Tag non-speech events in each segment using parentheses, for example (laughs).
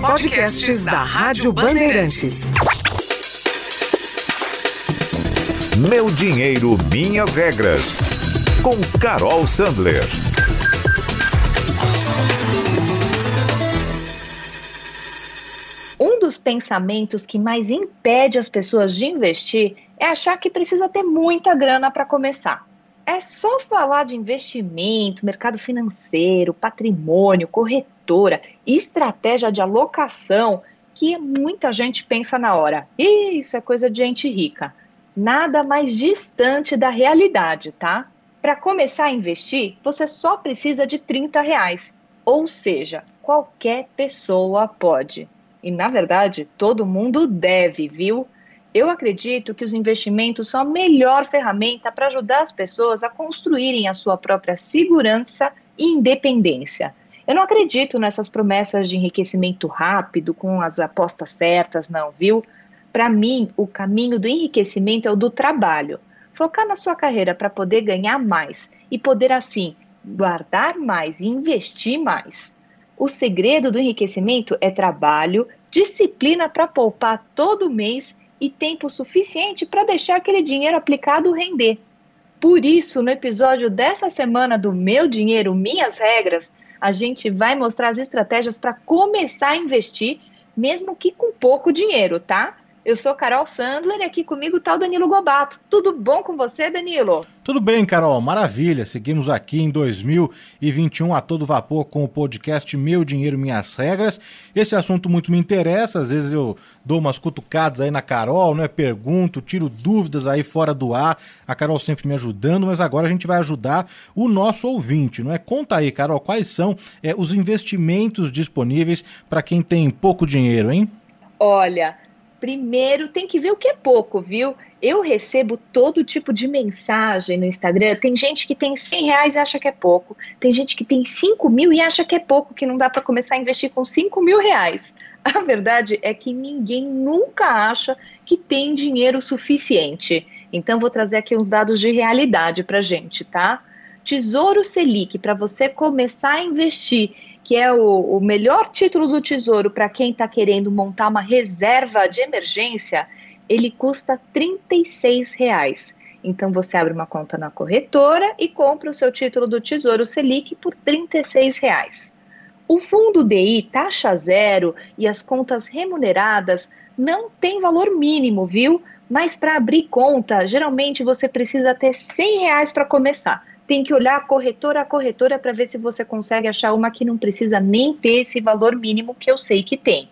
Podcasts da Rádio Bandeirantes. Meu dinheiro, minhas regras. Com Carol Sandler. Um dos pensamentos que mais impede as pessoas de investir é achar que precisa ter muita grana para começar. É só falar de investimento, mercado financeiro, patrimônio, corretora, estratégia de alocação que muita gente pensa na hora. Isso é coisa de gente rica. Nada mais distante da realidade, tá? Para começar a investir, você só precisa de 30 reais. Ou seja, qualquer pessoa pode. E na verdade, todo mundo deve, viu? Eu acredito que os investimentos são a melhor ferramenta para ajudar as pessoas a construírem a sua própria segurança e independência. Eu não acredito nessas promessas de enriquecimento rápido com as apostas certas, não, viu? Para mim, o caminho do enriquecimento é o do trabalho. Focar na sua carreira para poder ganhar mais e poder, assim, guardar mais e investir mais. O segredo do enriquecimento é trabalho, disciplina para poupar todo mês e tempo suficiente para deixar aquele dinheiro aplicado render. Por isso, no episódio dessa semana do Meu Dinheiro, Minhas Regras, a gente vai mostrar as estratégias para começar a investir, mesmo que com pouco dinheiro, tá? Eu sou Carol Sandler e aqui comigo está o Danilo Gobato. Tudo bom com você, Danilo? Tudo bem, Carol, maravilha. Seguimos aqui em 2021 a todo vapor com o podcast Meu Dinheiro Minhas Regras. Esse assunto muito me interessa, às vezes eu dou umas cutucadas aí na Carol, né? Pergunto, tiro dúvidas aí fora do ar. A Carol sempre me ajudando, mas agora a gente vai ajudar o nosso ouvinte, não é? Conta aí, Carol, quais são é, os investimentos disponíveis para quem tem pouco dinheiro, hein? Olha, Primeiro, tem que ver o que é pouco, viu? Eu recebo todo tipo de mensagem no Instagram. Tem gente que tem 100 reais e acha que é pouco. Tem gente que tem 5 mil e acha que é pouco, que não dá para começar a investir com 5 mil reais. (laughs) A verdade é que ninguém nunca acha que tem dinheiro suficiente. Então, vou trazer aqui uns dados de realidade para gente, tá? Tesouro Selic, para você começar a investir que é o, o melhor título do Tesouro para quem está querendo montar uma reserva de emergência, ele custa R$ reais. Então você abre uma conta na corretora e compra o seu título do Tesouro Selic por R$ reais. O fundo DI taxa zero e as contas remuneradas não tem valor mínimo, viu? Mas para abrir conta, geralmente você precisa ter 100 reais para começar tem que olhar corretora a corretora para ver se você consegue achar uma que não precisa nem ter esse valor mínimo que eu sei que tem.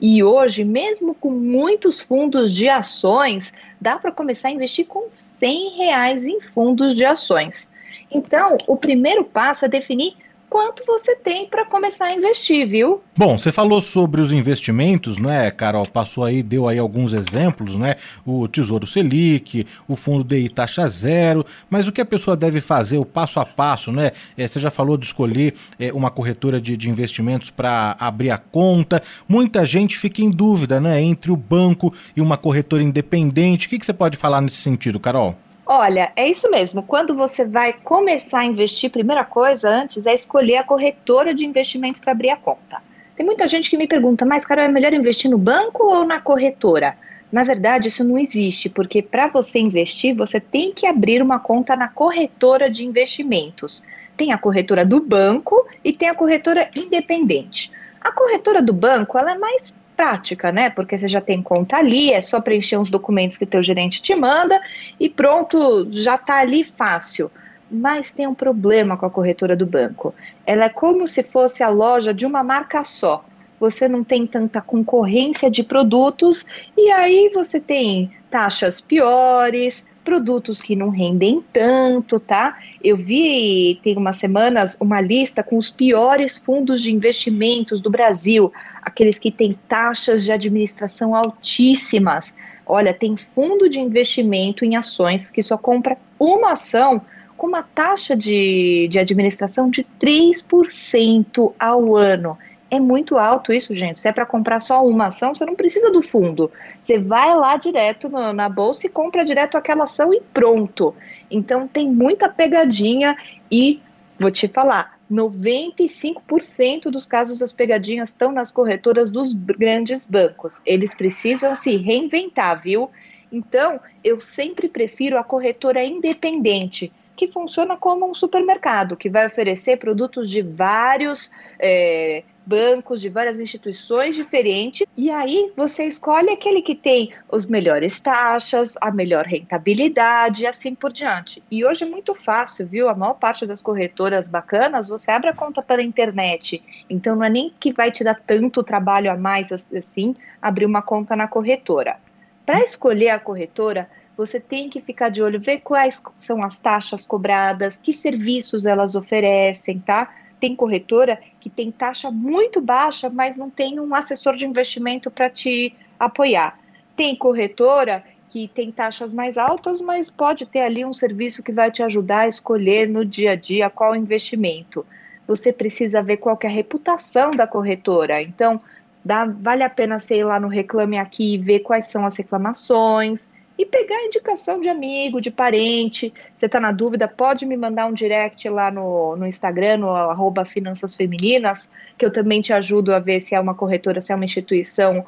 E hoje, mesmo com muitos fundos de ações, dá para começar a investir com 100 reais em fundos de ações. Então, o primeiro passo é definir quanto você tem para começar a investir, viu? Bom, você falou sobre os investimentos, né, Carol? Passou aí, deu aí alguns exemplos, né? O Tesouro Selic, o Fundo DI Taxa Zero, mas o que a pessoa deve fazer, o passo a passo, né? É, você já falou de escolher é, uma corretora de, de investimentos para abrir a conta. Muita gente fica em dúvida, né? Entre o banco e uma corretora independente. O que, que você pode falar nesse sentido, Carol? Olha, é isso mesmo. Quando você vai começar a investir, primeira coisa antes é escolher a corretora de investimentos para abrir a conta. Tem muita gente que me pergunta, mas Carol, é melhor investir no banco ou na corretora? Na verdade, isso não existe, porque para você investir, você tem que abrir uma conta na corretora de investimentos. Tem a corretora do banco e tem a corretora independente. A corretora do banco ela é mais prática, né? Porque você já tem conta ali, é só preencher uns documentos que o teu gerente te manda e pronto, já está ali fácil. Mas tem um problema com a corretora do banco. Ela é como se fosse a loja de uma marca só. Você não tem tanta concorrência de produtos e aí você tem taxas piores, produtos que não rendem tanto, tá? Eu vi tem umas semanas uma lista com os piores fundos de investimentos do Brasil, aqueles que têm taxas de administração altíssimas. Olha, tem fundo de investimento em ações que só compra uma ação com uma taxa de, de administração de 3% ao ano. É muito alto isso, gente. Se é para comprar só uma ação, você não precisa do fundo. Você vai lá direto no, na bolsa e compra direto aquela ação e pronto. Então tem muita pegadinha e vou te falar, 95% dos casos das pegadinhas estão nas corretoras dos grandes bancos. Eles precisam se reinventar, viu? Então, eu sempre prefiro a corretora independente, que funciona como um supermercado, que vai oferecer produtos de vários é, bancos, de várias instituições diferentes, e aí você escolhe aquele que tem os melhores taxas, a melhor rentabilidade e assim por diante. E hoje é muito fácil, viu? A maior parte das corretoras bacanas, você abre a conta pela internet, então não é nem que vai te dar tanto trabalho a mais assim abrir uma conta na corretora. Para escolher a corretora, você tem que ficar de olho, ver quais são as taxas cobradas, que serviços elas oferecem, tá? Tem corretora que tem taxa muito baixa, mas não tem um assessor de investimento para te apoiar. Tem corretora que tem taxas mais altas, mas pode ter ali um serviço que vai te ajudar a escolher no dia a dia qual investimento. Você precisa ver qual é a reputação da corretora. Então, dá, vale a pena ir lá no Reclame Aqui e ver quais são as reclamações e pegar indicação de amigo, de parente. Você está na dúvida, pode me mandar um direct lá no, no Instagram, no arroba Finanças Femininas, que eu também te ajudo a ver se é uma corretora, se é uma instituição uh,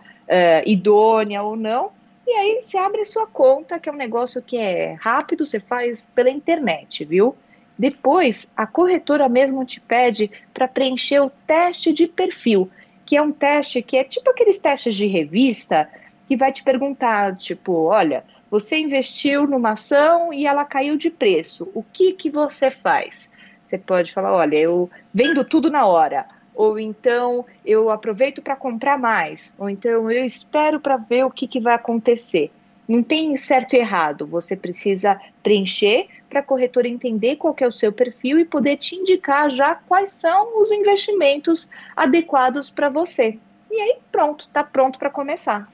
idônea ou não. E aí você abre sua conta, que é um negócio que é rápido, você faz pela internet, viu? Depois, a corretora mesmo te pede para preencher o teste de perfil, que é um teste que é tipo aqueles testes de revista, que vai te perguntar, tipo, olha, você investiu numa ação e ela caiu de preço. O que que você faz? Você pode falar, olha, eu vendo tudo na hora, ou então eu aproveito para comprar mais, ou então eu espero para ver o que, que vai acontecer. Não tem certo e errado, você precisa preencher para a corretora entender qual é o seu perfil e poder te indicar já quais são os investimentos adequados para você. E aí pronto, está pronto para começar.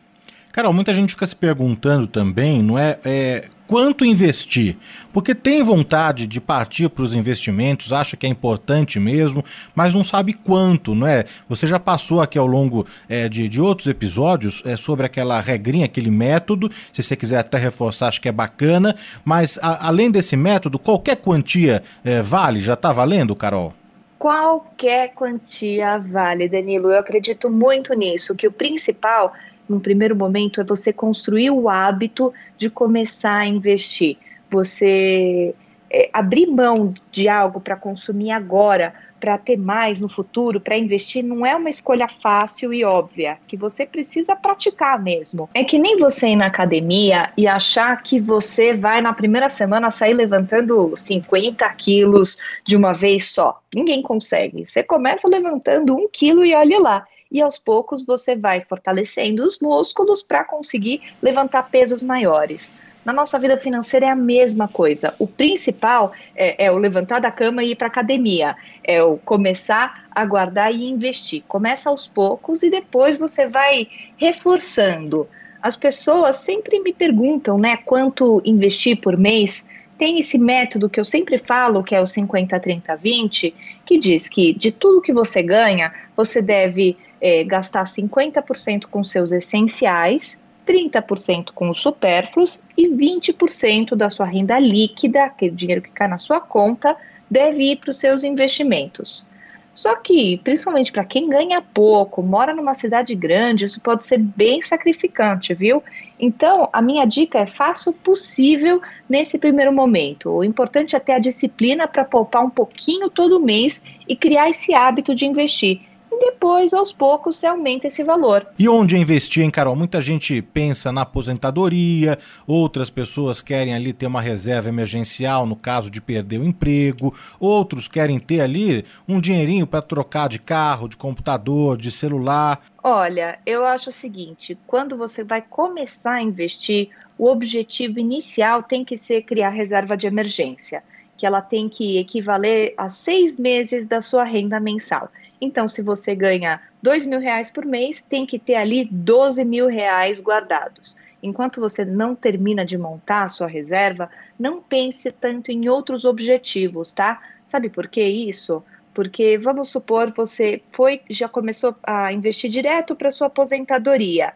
Carol, muita gente fica se perguntando também, não é, é quanto investir? Porque tem vontade de partir para os investimentos, acha que é importante mesmo, mas não sabe quanto, não é? Você já passou aqui ao longo é, de, de outros episódios é, sobre aquela regrinha, aquele método, se você quiser até reforçar, acho que é bacana, mas a, além desse método, qualquer quantia é, vale? Já está valendo, Carol? Qualquer quantia vale, Danilo. Eu acredito muito nisso, que o principal num primeiro momento, é você construir o hábito de começar a investir. Você é, abrir mão de algo para consumir agora, para ter mais no futuro, para investir, não é uma escolha fácil e óbvia, que você precisa praticar mesmo. É que nem você ir na academia e achar que você vai na primeira semana sair levantando 50 quilos de uma vez só. Ninguém consegue. Você começa levantando um quilo e olhe lá e aos poucos você vai fortalecendo os músculos para conseguir levantar pesos maiores. Na nossa vida financeira é a mesma coisa. O principal é, é o levantar da cama e ir para academia, é o começar a guardar e investir. Começa aos poucos e depois você vai reforçando. As pessoas sempre me perguntam, né, quanto investir por mês. Tem esse método que eu sempre falo, que é o 50 30 20, que diz que de tudo que você ganha, você deve é, gastar 50% com seus essenciais, 30% com os supérfluos e 20% da sua renda líquida, aquele dinheiro que cai na sua conta, deve ir para os seus investimentos. Só que, principalmente para quem ganha pouco, mora numa cidade grande, isso pode ser bem sacrificante, viu? Então, a minha dica é faça o possível nesse primeiro momento. O importante é ter a disciplina para poupar um pouquinho todo mês e criar esse hábito de investir depois, aos poucos, se aumenta esse valor. E onde investir, hein, Carol? Muita gente pensa na aposentadoria, outras pessoas querem ali ter uma reserva emergencial no caso de perder o emprego, outros querem ter ali um dinheirinho para trocar de carro, de computador, de celular. Olha, eu acho o seguinte: quando você vai começar a investir, o objetivo inicial tem que ser criar reserva de emergência, que ela tem que equivaler a seis meses da sua renda mensal. Então, se você ganha dois mil reais por mês, tem que ter ali 12 mil reais guardados. Enquanto você não termina de montar a sua reserva, não pense tanto em outros objetivos, tá? Sabe por que isso? Porque vamos supor você foi já começou a investir direto para sua aposentadoria.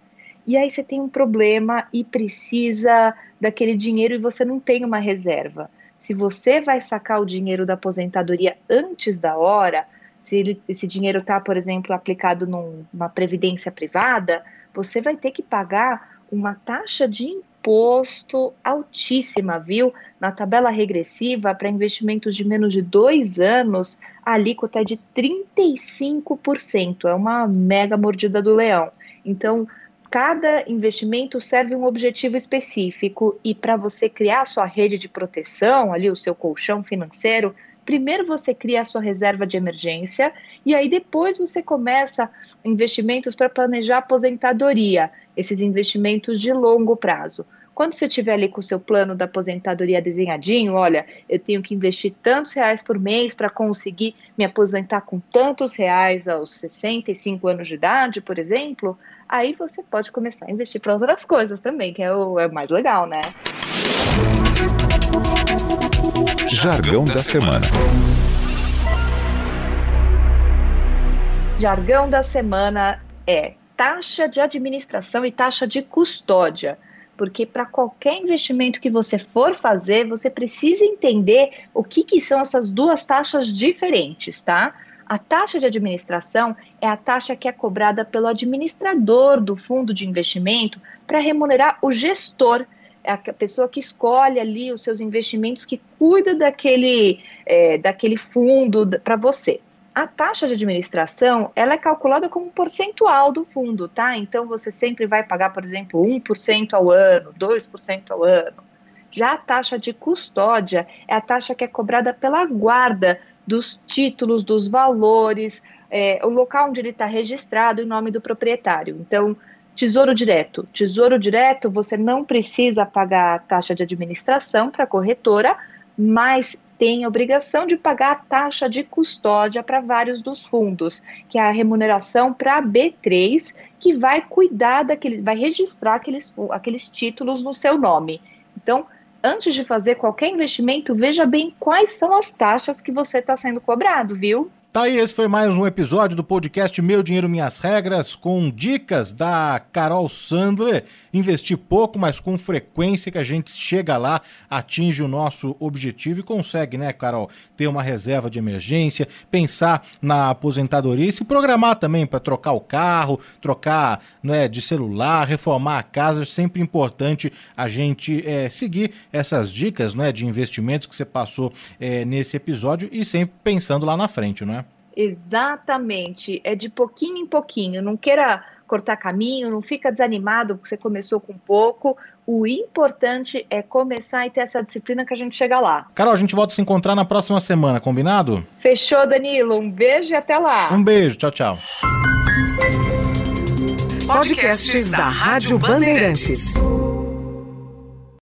E aí você tem um problema e precisa daquele dinheiro e você não tem uma reserva. Se você vai sacar o dinheiro da aposentadoria antes da hora, se ele, esse dinheiro está, por exemplo, aplicado numa previdência privada, você vai ter que pagar uma taxa de imposto altíssima, viu? Na tabela regressiva, para investimentos de menos de dois anos, a alíquota é de 35%. É uma mega mordida do leão. Então, cada investimento serve um objetivo específico e para você criar a sua rede de proteção, ali o seu colchão financeiro, primeiro você cria a sua reserva de emergência e aí depois você começa investimentos para planejar aposentadoria, esses investimentos de longo prazo. Quando você estiver ali com o seu plano da aposentadoria desenhadinho, olha, eu tenho que investir tantos reais por mês para conseguir me aposentar com tantos reais aos 65 anos de idade, por exemplo, aí você pode começar a investir para outras coisas também, que é o é mais legal, né? Jargão da semana. Jargão da semana é taxa de administração e taxa de custódia. Porque para qualquer investimento que você for fazer, você precisa entender o que, que são essas duas taxas diferentes, tá? A taxa de administração é a taxa que é cobrada pelo administrador do fundo de investimento para remunerar o gestor, é a pessoa que escolhe ali os seus investimentos, que cuida daquele, é, daquele fundo para você. A taxa de administração, ela é calculada como um percentual do fundo, tá? Então você sempre vai pagar, por exemplo, 1% ao ano, 2% ao ano. Já a taxa de custódia é a taxa que é cobrada pela guarda dos títulos, dos valores, é, o local onde ele está registrado em nome do proprietário. Então, Tesouro Direto. Tesouro Direto, você não precisa pagar a taxa de administração para a corretora, mas tem a obrigação de pagar a taxa de custódia para vários dos fundos, que é a remuneração para a B3, que vai cuidar daquele, vai registrar aqueles, aqueles títulos no seu nome. Então, antes de fazer qualquer investimento, veja bem quais são as taxas que você está sendo cobrado, viu? Tá aí, esse foi mais um episódio do podcast Meu Dinheiro Minhas Regras, com dicas da Carol Sandler. Investir pouco, mas com frequência que a gente chega lá, atinge o nosso objetivo e consegue, né, Carol, ter uma reserva de emergência, pensar na aposentadoria e se programar também para trocar o carro, trocar né, de celular, reformar a casa. É sempre importante a gente é, seguir essas dicas né, de investimentos que você passou é, nesse episódio e sempre pensando lá na frente, não é? Exatamente. É de pouquinho em pouquinho. Não queira cortar caminho, não fica desanimado porque você começou com pouco. O importante é começar e ter essa disciplina que a gente chega lá. Carol, a gente volta a se encontrar na próxima semana, combinado? Fechou, Danilo. Um beijo e até lá. Um beijo, tchau, tchau. Podcasts da Rádio Bandeirantes.